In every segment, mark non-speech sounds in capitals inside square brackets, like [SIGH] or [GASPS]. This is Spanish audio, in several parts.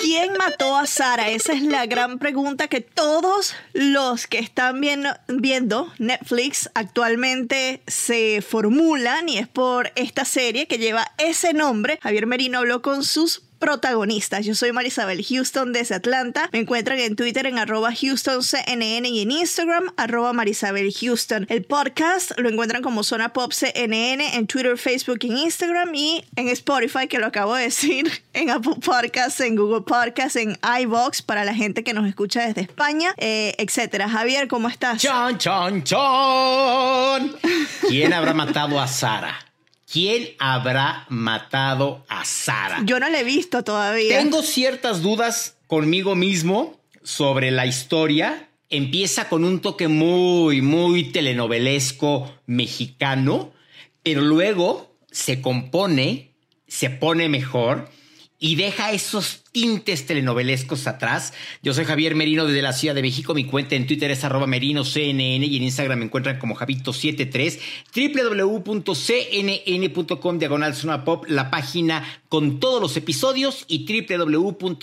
¿Quién mató a Sara? Esa es la gran pregunta que todos los que están viendo, Netflix actualmente se formulan y es por esta serie que lleva ese nombre. Javier Merino habló con sus protagonistas. Yo soy Marisabel Houston desde Atlanta. Me encuentran en Twitter en arroba HoustonCNN y en Instagram arroba Marisabel Houston. El podcast lo encuentran como Zona Pop CNN en Twitter, Facebook y Instagram y en Spotify, que lo acabo de decir, [LAUGHS] en Apple Podcasts, en Google Podcasts, en iVox para la gente que nos escucha desde España, eh, etcétera. Javier, ¿cómo estás? Chon, chon, chon. ¿Quién habrá matado a Sara? ¿Quién habrá matado a Sara? Yo no la he visto todavía. Tengo ciertas dudas conmigo mismo sobre la historia. Empieza con un toque muy, muy telenovelesco mexicano, pero luego se compone, se pone mejor y deja esos tintes telenovelescos atrás. Yo soy Javier Merino desde la Ciudad de México. Mi cuenta en Twitter es arroba merinoCNN y en Instagram me encuentran como Javito73. www.cnn.com diagonal pop, la página con todos los episodios y www.cnne.com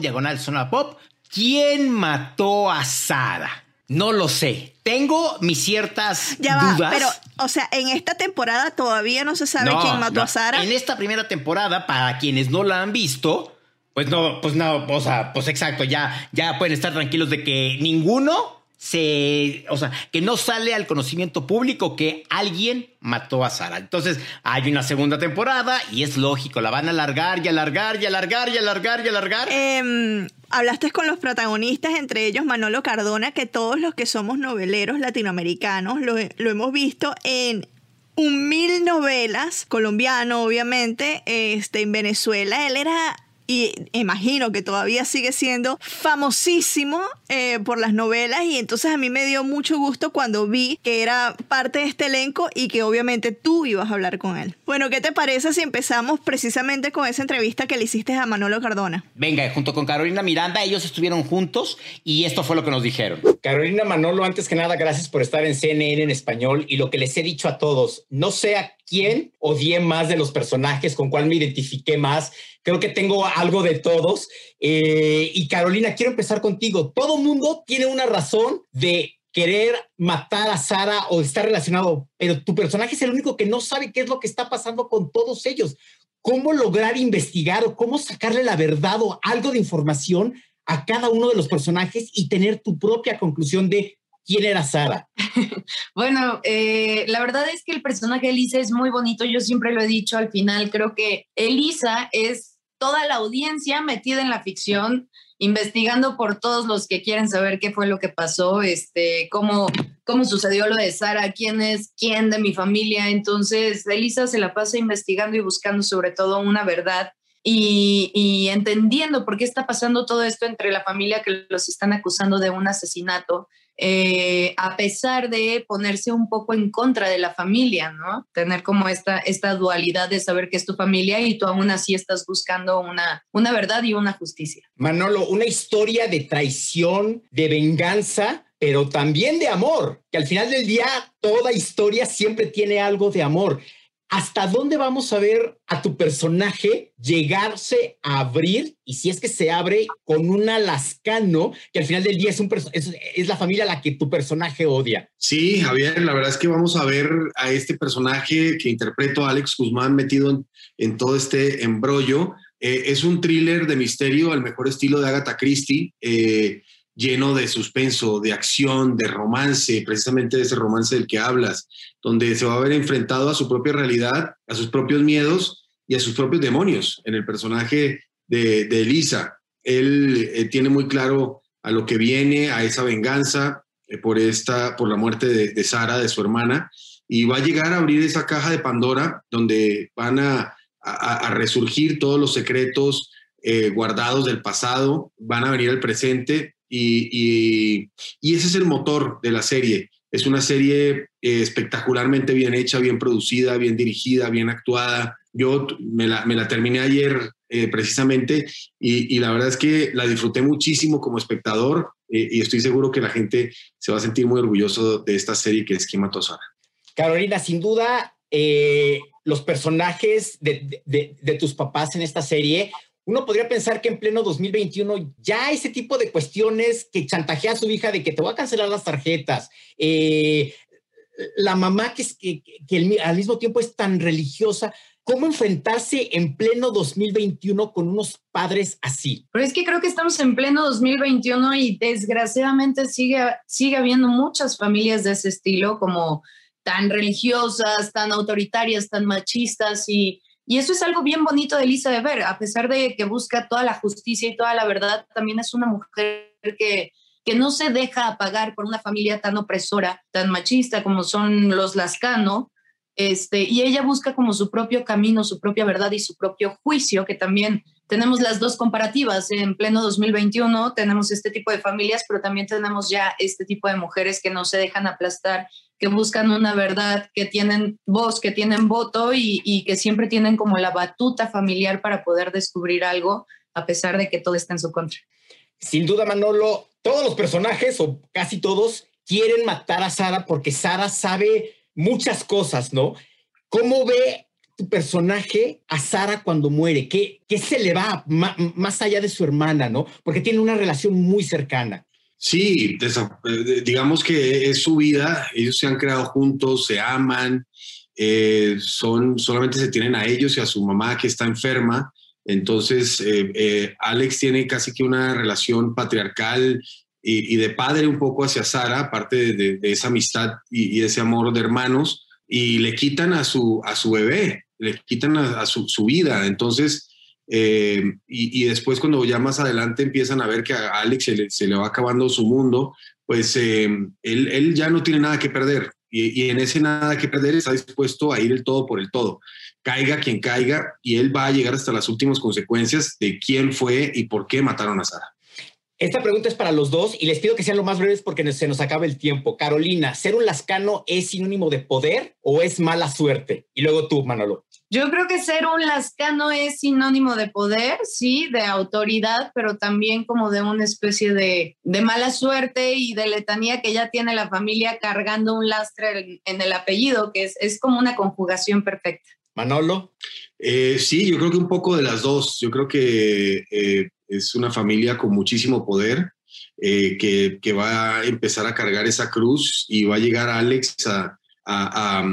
diagonal pop. ¿Quién mató a Sara? No lo sé. Tengo mis ciertas ya dudas. pero, o sea, en esta temporada todavía no se sabe quién mató a Sara. En esta primera temporada, para quienes no la han visto, pues no, pues no, o sea, pues exacto, ya, ya pueden estar tranquilos de que ninguno se, o sea, que no sale al conocimiento público que alguien mató a Sara. Entonces, hay una segunda temporada y es lógico, la van a alargar y alargar y alargar y alargar y alargar. Eh, hablaste con los protagonistas, entre ellos Manolo Cardona, que todos los que somos noveleros latinoamericanos lo, hemos visto en un mil novelas, colombiano obviamente, este, en Venezuela. Él era y imagino que todavía sigue siendo famosísimo eh, por las novelas y entonces a mí me dio mucho gusto cuando vi que era parte de este elenco y que obviamente tú ibas a hablar con él. Bueno, ¿qué te parece si empezamos precisamente con esa entrevista que le hiciste a Manolo Cardona? Venga, junto con Carolina Miranda, ellos estuvieron juntos y esto fue lo que nos dijeron. Carolina Manolo, antes que nada, gracias por estar en CNN en español y lo que les he dicho a todos, no sé a quién odié más de los personajes, con cuál me identifiqué más creo que tengo algo de todos. Eh, y Carolina, quiero empezar contigo. Todo mundo tiene una razón de querer matar a Sara o estar relacionado, pero tu personaje es el único que no sabe qué es lo que está pasando con todos ellos. ¿Cómo lograr investigar o cómo sacarle la verdad o algo de información a cada uno de los personajes y tener tu propia conclusión de quién era Sara? [LAUGHS] bueno, eh, la verdad es que el personaje de Elisa es muy bonito. Yo siempre lo he dicho al final. Creo que Elisa es toda la audiencia metida en la ficción, investigando por todos los que quieren saber qué fue lo que pasó, este, cómo, cómo sucedió lo de Sara, quién es quién de mi familia. Entonces, Elisa se la pasa investigando y buscando sobre todo una verdad y, entendiendo por qué está pasando todo esto entre la familia que los están acusando de un asesinato eh, a pesar de ponerse un poco en contra de la familia, ¿no? Tener como esta, esta dualidad de saber que es tu familia y tú aún así estás buscando una, una verdad y una justicia. Manolo, una historia de traición, de venganza pero también de amor, que al final del día toda historia siempre tiene algo de amor. ¿Hasta dónde vamos a ver a tu personaje llegarse a abrir? Y si es que se abre con un alascano, que al final del día es, un es, es, la familia a la que tu personaje odia. Sí, Javier, la verdad es que vamos a ver a este personaje que interpreto a Alex Guzmán metido en, todo este embrollo. Eh, es un thriller de misterio al mejor estilo de Agatha Christie. Eh, lleno de suspenso, de acción, de romance, precisamente de ese romance del que hablas, donde se va a ver enfrentado a su propia realidad, a sus propios miedos y a sus propios demonios en el personaje de, de Elisa. Él eh, tiene muy claro a lo que viene, a esa venganza eh, por, esta, por la muerte de, de Sara, de su hermana, y va a llegar a abrir esa caja de Pandora donde van a, a, resurgir todos los secretos eh, guardados del pasado, van a venir al presente y, ese es el motor de la serie. Es una serie eh, espectacularmente bien hecha, bien producida, bien dirigida, bien actuada. Yo me la, terminé ayer eh, precisamente y, la verdad es que la disfruté muchísimo como espectador y estoy seguro que la gente se va a sentir muy orgulloso de esta serie que es Tosana. Carolina, sin duda, eh, los personajes de, tus papás en esta serie, uno podría pensar que en pleno 2021 ya ese tipo de cuestiones que chantajea a su hija de que te voy a cancelar las tarjetas, eh, la mamá que, es, que, al mismo tiempo es tan religiosa, ¿Cómo enfrentarse en pleno 2021 con unos padres así? Pero es que creo que estamos en pleno 2021 y desgraciadamente sigue, sigue habiendo muchas familias de ese estilo, como tan religiosas, tan autoritarias, tan machistas y, y eso es algo bien bonito de Elisa de ver, a pesar de que busca toda la justicia y toda la verdad, también es una mujer que, que no se deja apagar por una familia tan opresora, tan machista como son los Lascano, este, y ella busca como su propio camino, su propia verdad y su propio juicio, que también tenemos las dos comparativas. En pleno 2021 tenemos este tipo de familias, pero también tenemos ya este tipo de mujeres que no se dejan aplastar que buscan una verdad, que tienen voz, que tienen voto y, que siempre tienen como la batuta familiar para poder descubrir algo, a pesar de que todo está en su contra. Sin duda, Manolo, todos los personajes, o casi todos, quieren matar a Sara porque Sara sabe muchas cosas, ¿no? ¿Cómo ve tu personaje a Sara cuando muere? ¿Qué, qué se le va más allá de su hermana, ¿no? Porque tiene una relación muy cercana. Sí, eh, digamos que es su vida, ellos se han creado juntos, se aman, eh, son, solamente se tienen a ellos y a su mamá que está enferma. Entonces, eh, Alex tiene casi que una relación patriarcal y, de padre un poco hacia Sara, aparte de, esa amistad y, ese amor de hermanos, y le quitan a su, a su bebé, le quitan a, su, su, vida. Entonces, eh, y, después cuando ya más adelante empiezan a ver que a Alex se le, va acabando su mundo, pues eh, él, ya no tiene nada que perder y, y, en ese nada que perder está dispuesto a ir el todo por el todo. Caiga quien caiga y él va a llegar hasta las últimas consecuencias de quién fue y por qué mataron a Sara. Esta pregunta es para los dos y les pido que sean lo más breves porque se nos acaba el tiempo. Carolina, ¿ser un lascano es sinónimo de poder o es mala suerte? Y luego tú, Manolo. Yo creo que ser un lascano es sinónimo de poder, sí, de autoridad, pero también como de una especie de, mala suerte y de letanía que ya tiene la familia cargando un lastre en, el apellido, que es, es como una conjugación perfecta. Manolo. Eh, sí, yo creo que un poco de las dos. Yo creo que eh, es una familia con muchísimo poder eh, que, que, va a empezar a cargar esa cruz y va a llegar Alex a, a,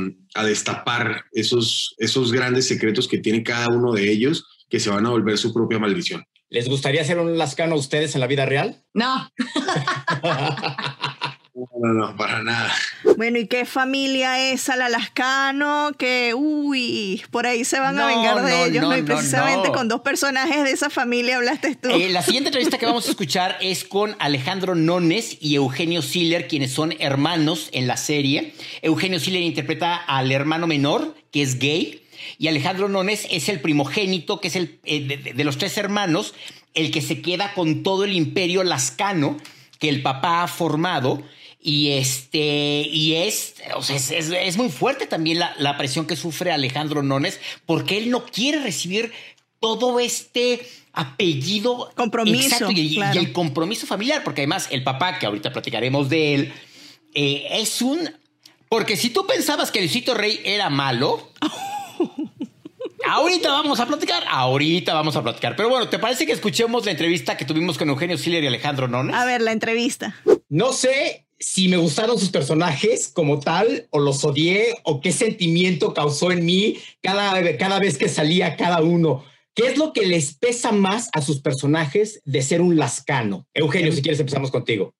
destapar esos, esos grandes secretos que tiene cada uno de ellos que se van a volver su propia maldición. ¿Les gustaría ser un lascano a ustedes en la vida real? No. [LAUGHS] No, no, para nada. Bueno, ¿y qué familia es Alalascano? Que, uy, por ahí se van a vengar de ellos, ¿no? Y precisamente con dos personajes de esa familia hablaste tú. Eh, la siguiente entrevista que vamos a escuchar es con Alejandro Nones y Eugenio Siller, quienes son hermanos en la serie. Eugenio Siller interpreta al hermano menor, que es gay, y Alejandro Nones es el primogénito, que es el eh, de los tres hermanos, el que se queda con todo el imperio lascano que el papá ha formado y este, y es, o sea, es, muy fuerte también la, presión que sufre Alejandro Nones, porque él no quiere recibir todo este apellido compromiso y, el compromiso familiar, porque además el papá, que ahorita platicaremos de él, eh, es un. Porque si tú pensabas que Luisito Rey era malo. [LAUGHS] Ahorita vamos a platicar, ahorita vamos a platicar. Pero bueno, ¿te parece que escuchemos la entrevista que tuvimos con Eugenio Siller y Alejandro Nones? A ver, la entrevista. No sé si me gustaron sus personajes como tal, o los odié, o qué sentimiento causó en mí cada, cada vez que salía cada uno. ¿Qué es lo que les pesa más a sus personajes de ser un lascano? Eugenio, si quieres empezamos contigo.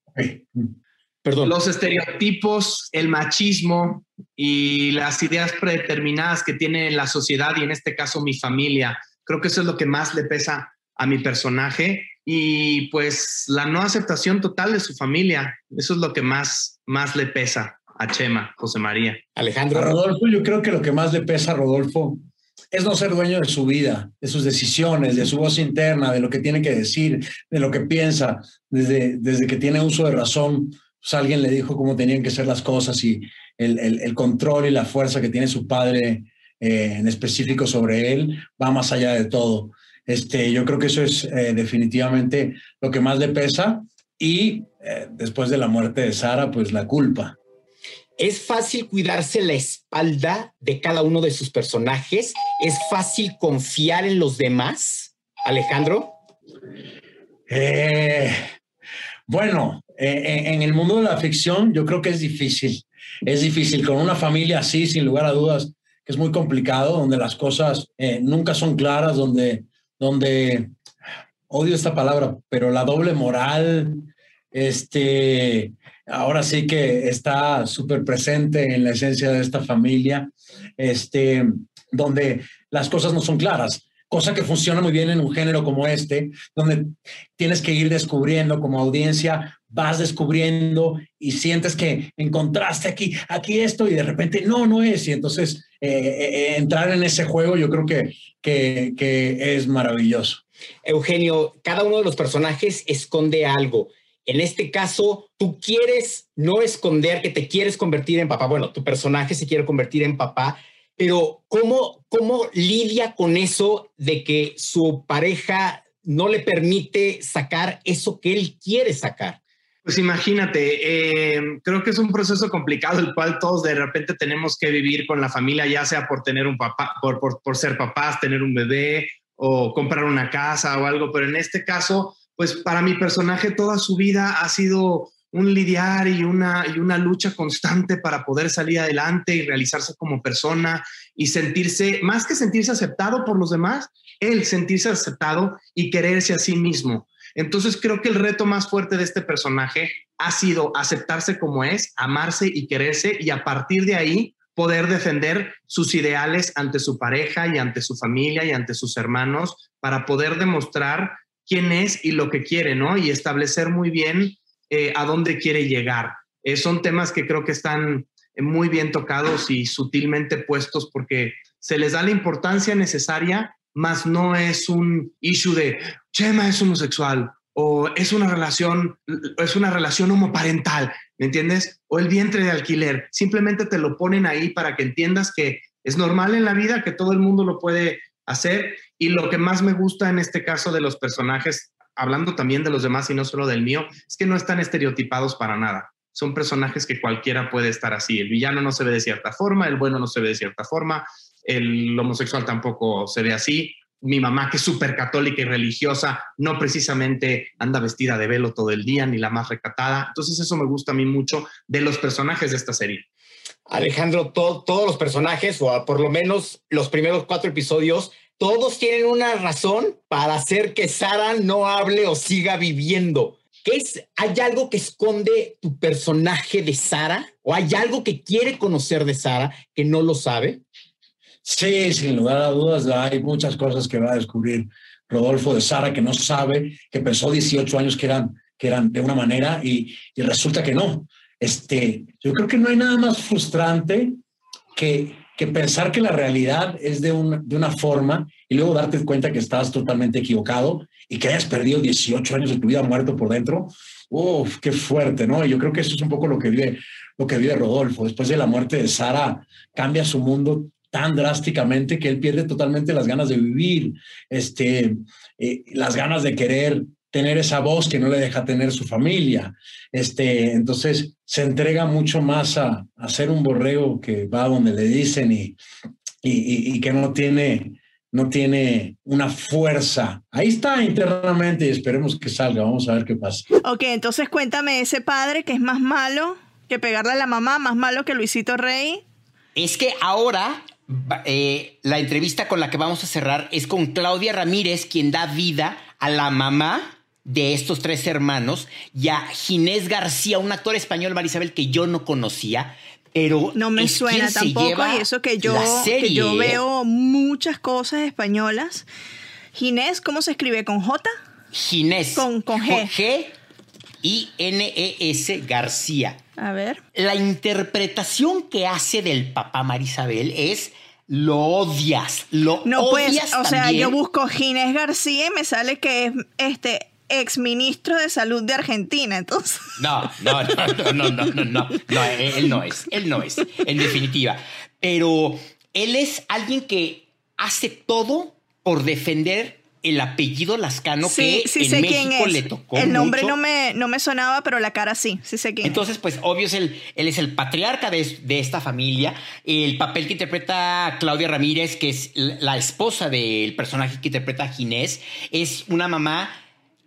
Perdón. Los estereotipos, el machismo y las ideas predeterminadas que tiene la sociedad y en este caso mi familia. Creo que eso es lo que más le pesa a mi personaje y pues la no aceptación total de su familia. Eso es lo que más, más le pesa a Chema, José María. Alejandro. Rodolfo, yo creo que lo que más le pesa a Rodolfo es no ser dueño de su vida, de sus decisiones, de su voz interna, de lo que tiene que decir, de lo que piensa. Desde, desde que tiene uso de razón, pues alguien le dijo cómo tenían que ser las cosas y el, el, control y la fuerza que tiene su padre eh, en específico sobre él va más allá de todo. Este, yo creo que eso es eh, definitivamente lo que más le pesa y eh, después de la muerte de Sara, pues la culpa. Es fácil cuidarse la espalda de cada uno de sus personajes. Es fácil confiar en los demás. Alejandro. Eh, bueno, en el mundo de la ficción yo creo que es difícil. Es difícil con una familia así, sin lugar a dudas, que es muy complicado, donde las cosas nunca son claras, donde donde, odio esta palabra, pero la doble moral, este, ahora sí que está súper presente en la esencia de esta familia, este, donde las cosas no son claras cosa que funciona muy bien en un género como este, donde tienes que ir descubriendo como audiencia, vas descubriendo y sientes que encontraste aquí, aquí esto y de repente no, no es. Y entonces eh, eh, eh, entrar en ese juego yo creo que, que, que es maravilloso. Eugenio, cada uno de los personajes esconde algo. En este caso, tú quieres no esconder que te quieres convertir en papá. Bueno, tu personaje se quiere convertir en papá, pero ¿cómo, ¿cómo lidia con eso de que su pareja no le permite sacar eso que él quiere sacar? Pues imagínate, eh, creo que es un proceso complicado el cual todos de repente tenemos que vivir con la familia, ya sea por tener un papá, por, por, por ser papás, tener un bebé o comprar una casa o algo, pero en este caso, pues para mi personaje toda su vida ha sido un lidiar y una, y una lucha constante para poder salir adelante y realizarse como persona y sentirse, más que sentirse aceptado por los demás, él sentirse aceptado y quererse a sí mismo. Entonces creo que el reto más fuerte de este personaje ha sido aceptarse como es, amarse y quererse y a partir de ahí poder defender sus ideales ante su pareja y ante su familia y ante sus hermanos para poder demostrar quién es y lo que quiere, ¿no? Y establecer muy bien eh, a dónde quiere llegar. Eh, son temas que creo que están muy bien tocados y sutilmente puestos porque se les da la importancia necesaria, más no es un issue de Chema es homosexual o es una relación, es una relación homoparental, ¿me entiendes? O el vientre de alquiler. Simplemente te lo ponen ahí para que entiendas que es normal en la vida, que todo el mundo lo puede hacer. Y lo que más me gusta en este caso de los personajes hablando también de los demás y no solo del mío, es que no están estereotipados para nada. Son personajes que cualquiera puede estar así. El villano no se ve de cierta forma, el bueno no se ve de cierta forma, el homosexual tampoco se ve así. Mi mamá, que es súper católica y religiosa, no precisamente anda vestida de velo todo el día, ni la más recatada. Entonces eso me gusta a mí mucho de los personajes de esta serie. Alejandro, todos los personajes, o por lo menos los primeros cuatro episodios, todos tienen una razón para hacer que Sara no hable o siga viviendo. ¿Qué es? ¿Hay algo que esconde tu personaje de Sara? ¿O hay algo que quiere conocer de Sara que no lo sabe? Sí, sin lugar a dudas, hay muchas cosas que va a descubrir Rodolfo de Sara que no sabe, que pensó 18 años que eran, que eran de una manera y, resulta que no. Este, yo creo que no hay nada más frustrante que que pensar que la realidad es de, de una forma y luego darte cuenta que estás totalmente equivocado y que hayas perdido 18 años de tu vida muerto por dentro, ¡uf! ¡Qué fuerte! ¿no? Yo creo que eso es un poco lo que vive, lo que vive Rodolfo. Después de la muerte de Sara, cambia su mundo tan drásticamente que él pierde totalmente las ganas de vivir, este, eh, las ganas de querer tener esa voz que no le deja tener su familia. Este, entonces se entrega mucho más a, a ser un borrego que va donde le dicen y, y, y, que no tiene, no tiene una fuerza. Ahí está internamente y esperemos que salga. Vamos a ver qué pasa. Ok, entonces cuéntame ese padre que es más malo que pegarle a la mamá, más malo que Luisito Rey. Es que ahora eh, la entrevista con la que vamos a cerrar es con Claudia Ramírez, quien da vida a la mamá de estos tres hermanos y a Ginés García, un actor español, Marisabel, que yo no conocía, pero no me suena tampoco y eso que yo, que yo veo muchas cosas españolas. Ginés, ¿cómo se escribe? ¿Con J? Ginés. Con, con G. G I-N-E-S García. A ver. La interpretación que hace del papá Marisabel es lo odias, lo no, pues, odias. O sea, yo busco Ginés García y me sale que es este exministro de salud de Argentina, entonces. No, no, no, no, no, no, no, no, él no es, él no es, en definitiva. Pero él es alguien que hace todo por defender el apellido Lascano que en México le tocó. El nombre no me no me sonaba, pero la cara sí, sí sé quién Entonces, pues obvio es el, él es el patriarca de, de, esta familia. El papel que interpreta Claudia Ramírez, que es la esposa del personaje que interpreta Ginés, es una mamá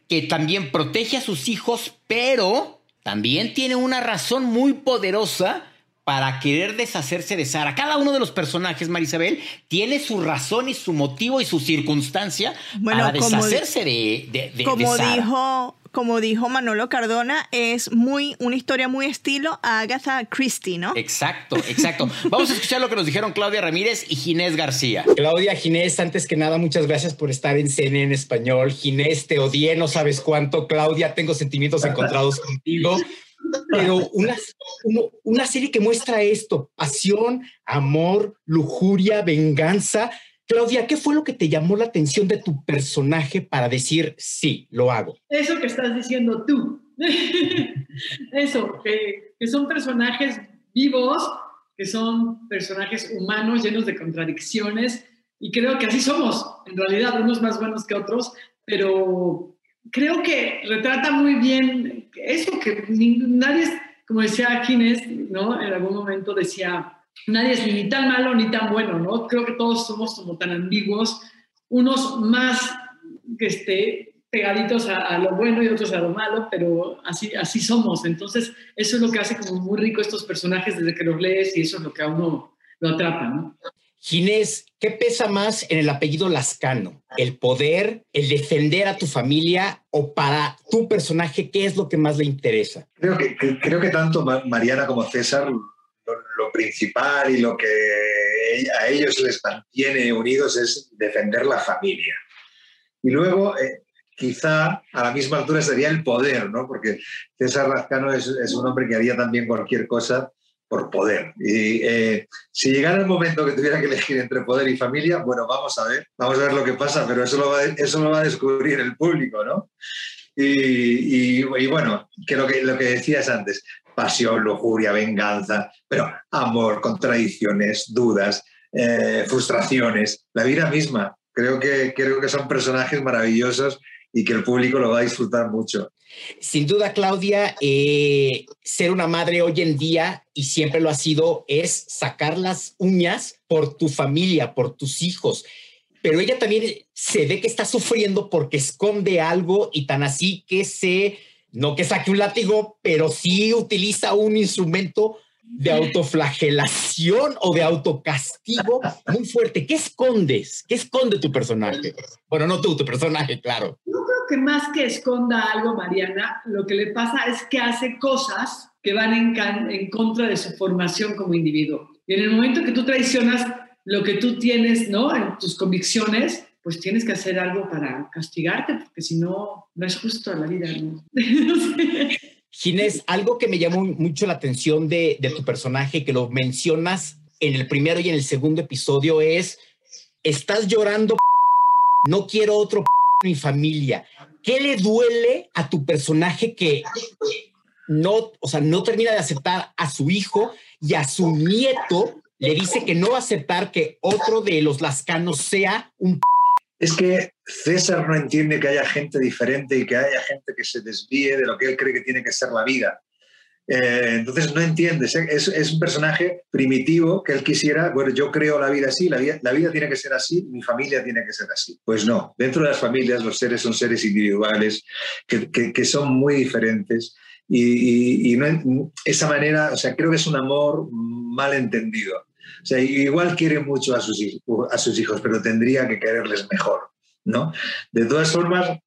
que también protege a sus hijos, pero también tiene una razón muy poderosa para querer deshacerse de Sara. Cada uno de los personajes, Marisabel, tiene su razón y su motivo y su circunstancia para deshacerse de, de, de, como Dijo, como dijo Manolo Cardona, es muy una historia muy estilo a Agatha Christie, ¿no? Exacto, exacto. [LAUGHS] Vamos a escuchar lo que nos dijeron Claudia Ramírez y Ginés García. Claudia Ginés, antes que nada, muchas gracias por estar en CNN en español. Ginés, te odié, no sabes cuánto. Claudia, tengo sentimientos [LAUGHS] encontrados contigo pero una, una serie que muestra esto, pasión, amor, lujuria, venganza. Claudia, ¿qué fue lo que te llamó la atención de tu personaje para decir, sí, lo hago? Eso que estás diciendo tú. [LAUGHS] Eso, que, que son personajes vivos, que son personajes humanos llenos de contradicciones, y creo que así somos, en realidad, unos más buenos que otros, pero creo que retrata muy bien eso, que nadie es, como decía Ginés, ¿no? En algún momento decía, nadie es ni tan malo ni tan bueno, ¿no? Creo que todos somos como tan ambiguos, unos más que esté pegaditos a, lo bueno y otros a lo malo, pero así, así somos. Entonces, eso es lo que hace como muy rico estos personajes desde que los lees y eso es lo que a uno lo atrapa, ¿no? Ginés, ¿qué pesa más en el apellido Lascano? ¿El poder, el defender a tu familia o para tu personaje, qué es lo que más le interesa? Creo que, creo que tanto Mariana como César, lo, principal y lo que a ellos les mantiene unidos es defender la familia. Y luego, eh, quizá a la misma altura sería el poder, ¿no? Porque César Lascano es, es un hombre que haría también cualquier cosa por poder. Y eh, si llegara el momento que tuviera que elegir entre poder y familia, bueno, vamos a ver, vamos a ver lo que pasa, pero eso lo va, eso lo va a descubrir el público, ¿no? Y, y, bueno, que lo, que lo que decías antes, pasión, lujuria, venganza, pero amor, contradicciones, dudas, eh, frustraciones, la vida misma. Creo que, creo que son personajes maravillosos y que el público lo va a disfrutar mucho. Sin duda, Claudia, eh, ser una madre hoy en día, y siempre lo ha sido, es sacar las uñas por tu familia, por tus hijos. Pero ella también se ve que está sufriendo porque esconde algo y tan así que se, no que saque un látigo, pero sí utiliza un instrumento de autoflagelación o de autocastigo muy fuerte. ¿Qué escondes? ¿Qué esconde tu personaje? Bueno, no tú, tu personaje, claro. Yo creo que más que esconda algo, Mariana, lo que le pasa es que hace cosas que van en, en contra de su formación como individuo. Y en el momento que tú traicionas lo que tú tienes, ¿no? En tus convicciones, pues tienes que hacer algo para castigarte, porque si no, no es justo la vida. ¿no? [LAUGHS] Ginés, algo que me llamó mucho la atención de, tu personaje, que lo mencionas en el primero y en el segundo episodio, es, estás llorando, no quiero otro mi familia. ¿Qué le duele a tu personaje que no, o sea, no termina de aceptar a su hijo y a su nieto le dice que no va a aceptar que otro de los lascanos sea un es que César no entiende que haya gente diferente y que haya gente que se desvíe de lo que él cree que tiene que ser la vida. Eh, entonces no entiende, es, un personaje primitivo que él quisiera, bueno, yo creo la vida así, la vida, la vida, tiene que ser así, mi familia tiene que ser así. Pues no, dentro de las familias los seres son seres individuales que, son muy diferentes y, esa manera, o sea, creo que es un amor mal entendido. O sea, igual quiere mucho a sus, a sus hijos, pero tendría que quererles mejor, ¿no? De todas formas,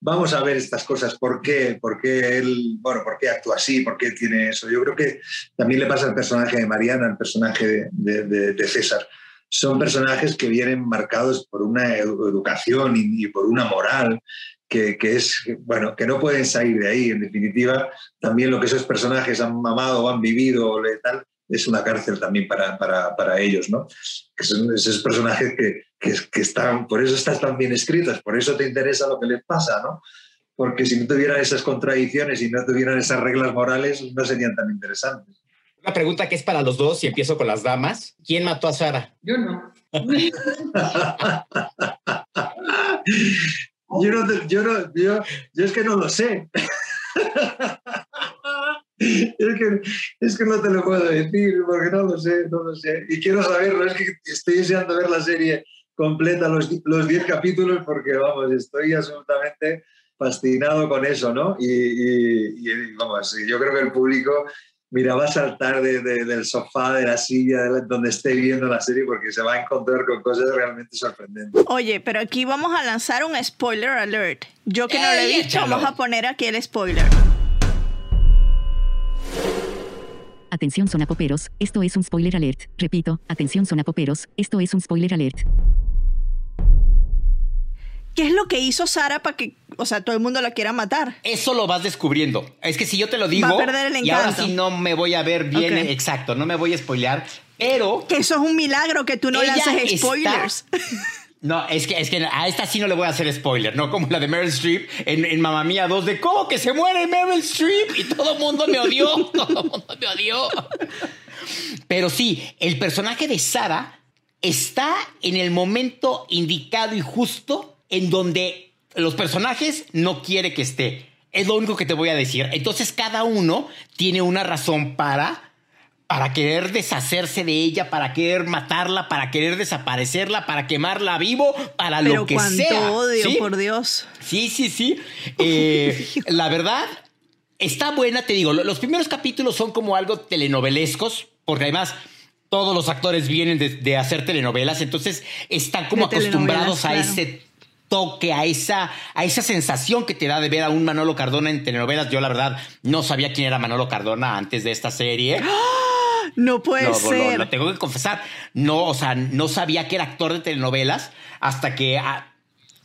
vamos a ver estas cosas. ¿Por qué? ¿Por qué él, bueno, por qué actúa así? ¿Por qué tiene eso? Yo creo que también le pasa al personaje de Mariana, al personaje de, César. Son personajes que vienen marcados por una educación y, por una moral que, que, es, bueno, que no pueden salir de ahí. En definitiva, también lo que esos personajes han mamado han vivido tal, es una cárcel también para, para, para ellos, ¿no? esos personajes que, que, que, están, por eso están tan bien escritos, por eso te interesa lo que les pasa, ¿no? Porque si no tuvieran esas contradicciones y no tuvieran esas reglas morales, no serían tan interesantes. Una pregunta que es para los dos y empiezo con las damas. ¿Quién mató a Sara? Yo no. [LAUGHS] yo, no yo, no yo, yo es que no lo sé. [LAUGHS] Es que, es que no te lo puedo decir porque no lo sé, no lo sé. Y quiero saberlo, es que estoy deseando ver la serie completa, los 10 capítulos, porque vamos, estoy absolutamente fascinado con eso, ¿no? Y, vamos, yo creo que el público, mira, va a saltar del sofá, de la silla, donde esté viendo la serie, porque se va a encontrar con cosas realmente sorprendentes. Oye, pero aquí vamos a lanzar un spoiler alert. Yo que no lo he visto, vamos a poner aquí el spoiler. Atención sonapoperos, esto es un spoiler alert. Repito, atención sonapoperos, esto es un spoiler alert. ¿Qué es lo que hizo Sara para que, o sea, todo el mundo la quiera matar? Eso lo vas descubriendo. Es que si yo te lo digo, Va a perder el y ahora sí no me voy a ver bien, exacto, no me voy a spoilear, pero Que eso es un milagro que tú no lances está- spoilers. [LAUGHS] no, es que, es que a esta sí no le voy a hacer spoiler, ¿no? Como la de Meryl Streep en, en Mamma Mía 2 de ¿cómo que se muere Meryl Streep? Y todo el mundo me odió, [LAUGHS] todo el mundo me odió. Pero sí, el personaje de Sara está en el momento indicado y justo en donde los personajes no quiere que esté. Es lo único que te voy a decir. Entonces cada uno tiene una razón para para querer deshacerse de ella, para querer matarla, para querer desaparecerla, para quemarla vivo, para Pero lo que cuánto sea. odio, ¿sí? por Dios. Sí, sí, sí. [LAUGHS] Eh, la verdad, está buena, te digo. lo- Los primeros capítulos son como algo telenovelescos, porque además todos los actores vienen de, de hacer telenovelas, entonces están como De acostumbrados a claro. ese toque, a esa, a esa sensación que te da de ver a un Manolo Cardona en telenovelas. Yo, la verdad, no sabía quién era Manolo Cardona antes de esta serie. [GASPS] [LAUGHS] No puede No, lo- ser. Lo, tengo que confesar. No, o sea, no sabía que era actor de telenovelas hasta que. ah,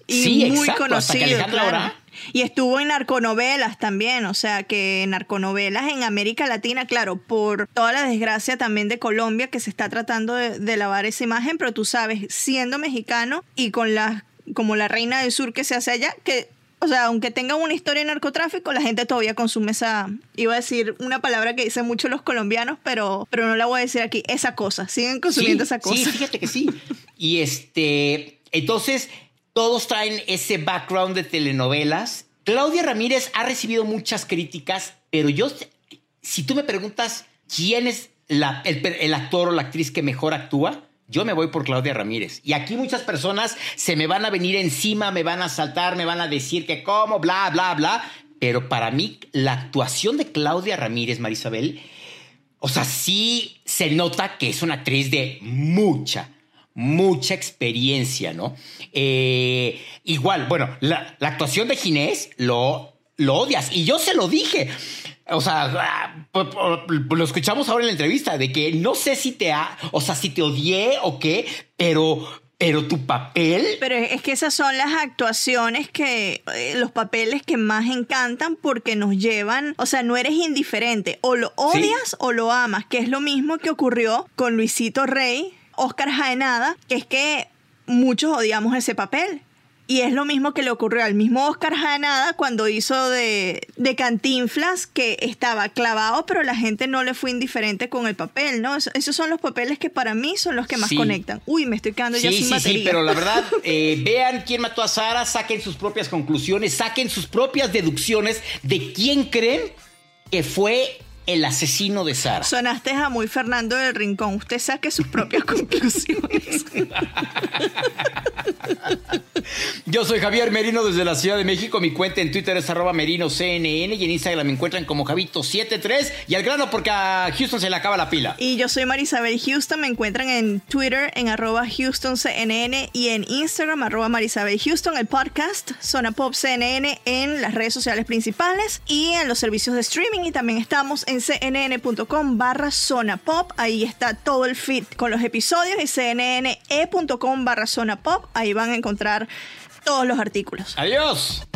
Y sí, muy exacto, hasta que conocido, claro. Ora- Y estuvo en narconovelas también, o sea que narconovelas en América Latina, claro, por toda la desgracia también de Colombia que se está tratando de, de lavar esa imagen, pero tú sabes, siendo mexicano y con las como la reina del sur que se hace allá, que o sea, aunque tenga una historia de narcotráfico, la gente todavía consume esa, iba a decir una palabra que dicen mucho los colombianos, pero, pero no la voy a decir aquí, esa cosa, siguen consumiendo sí, esa cosa. Sí, fíjate que sí. [LAUGHS] Y este, entonces, todos traen ese background de telenovelas. Claudia Ramírez ha recibido muchas críticas, pero yo, si tú me preguntas quién es la- el, per- el actor o la actriz que mejor actúa, yo me voy por Claudia Ramírez. Y aquí muchas personas se me van a venir encima, me van a saltar, me van a decir que cómo, bla, bla, bla. Pero para mí, la actuación de Claudia Ramírez, Marisabel, o sea, sí se nota que es una actriz de mucha, mucha experiencia, ¿no? Eh, igual, bueno, la, la actuación de Ginés lo, lo odias. Y yo se lo dije. O sea, ah, lo escuchamos ahora en la entrevista, de que no sé si te ha, o sea, si te odié o qué, pero, pero tu papel. Pero es que esas son las actuaciones que, eh, los papeles que más encantan porque nos llevan, o sea, no eres indiferente, o lo odias o lo amas, que es lo mismo que ocurrió con Luisito Rey, Oscar Jaenada, que es que muchos odiamos ese papel. Y es lo mismo que le ocurrió al mismo Oscar Jaenada cuando hizo de, de Cantinflas, que estaba clavado, pero la gente no le fue indiferente con el papel, ¿no? Eso- esos son los papeles que para mí son los que más Sí. conectan. Uy, me estoy quedando ya Sí, sin sí, batería. sí, pero la verdad, [LAUGHS] eh, vean quién mató a Sara, saquen sus propias conclusiones, saquen sus propias deducciones de quién creen que fue el asesino de Sara. Sonaste a muy Fernando del Rincón. Usted saque sus propias [LAUGHS] conclusiones. [LAUGHS] Yo soy Javier Merino desde la Ciudad de México. Mi cuenta en Twitter es arroba merinoCNN y en Instagram me encuentran como Javito73 y al grano porque a Houston se le acaba la pila. Y yo soy Marisabel Houston. Me encuentran en Twitter en arroba HoustonCNN y en Instagram arroba Marisabel Houston. El podcast Zona Pop CNN en las redes sociales principales y en los servicios de streaming. Y también estamos en cnn.com barra Zona Pop. Ahí está todo el feed con los episodios y cnne.com barra Zona Pop. Ahí van a encontrar todos los artículos. Adiós.